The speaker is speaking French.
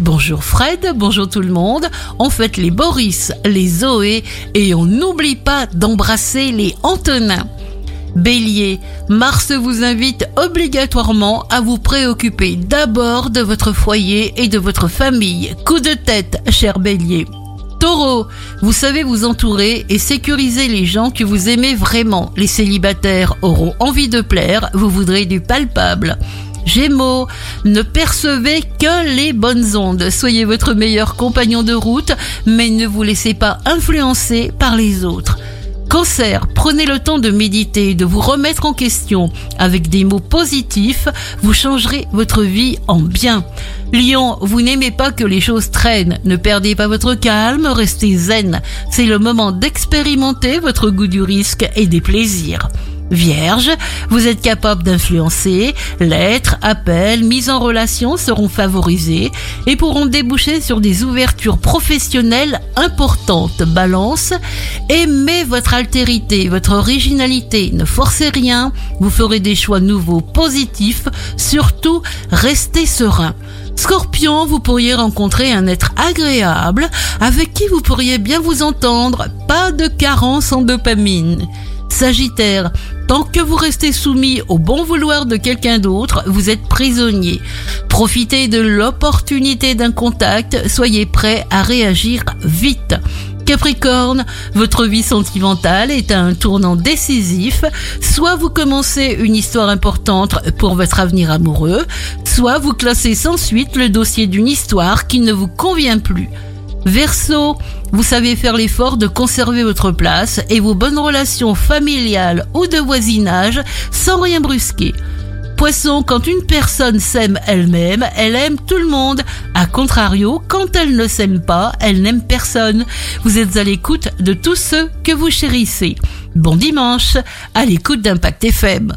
Bonjour Fred, bonjour tout le monde. On fête les Boris, les Zoé et on n'oublie pas d'embrasser les Antonins. Bélier, Mars vous invite obligatoirement à vous préoccuper d'abord de votre foyer et de votre famille. Coup de tête, cher Bélier. Taureau, vous savez vous entourer et sécuriser les gens que vous aimez vraiment. Les célibataires auront envie de plaire, vous voudrez du palpable. Gémeaux, ne percevez que les bonnes ondes. Soyez votre meilleur compagnon de route, mais ne vous laissez pas influencer par les autres. Cancer, prenez le temps de méditer, de vous remettre en question. Avec des mots positifs, vous changerez votre vie en bien. Lion, vous n'aimez pas que les choses traînent. Ne perdez pas votre calme, restez zen. C'est le moment d'expérimenter votre goût du risque et des plaisirs. Vierge, vous êtes capable d'influencer, lettres, appels, mise en relation seront favorisés et pourront déboucher sur des ouvertures professionnelles importantes. Balance, aimez votre altérité, votre originalité, ne forcez rien, vous ferez des choix nouveaux positifs, surtout restez serein. Scorpion, vous pourriez rencontrer un être agréable avec qui vous pourriez bien vous entendre, pas de carence en dopamine. Sagittaire, tant que vous restez soumis au bon vouloir de quelqu'un d'autre, vous êtes prisonnier. Profitez de l'opportunité d'un contact, soyez prêt à réagir vite. Capricorne, votre vie sentimentale est à un tournant décisif. Soit vous commencez une histoire importante pour votre avenir amoureux, soit vous classez sans suite le dossier d'une histoire qui ne vous convient plus. Verseau, vous savez faire l'effort de conserver votre place et vos bonnes relations familiales ou de voisinage sans rien brusquer. Poisson, quand une personne s'aime elle-même, elle aime tout le monde. A contrario, quand elle ne s'aime pas, elle n'aime personne. Vous êtes à l'écoute de tous ceux que vous chérissez. Bon dimanche, à l'écoute d'Impact FM.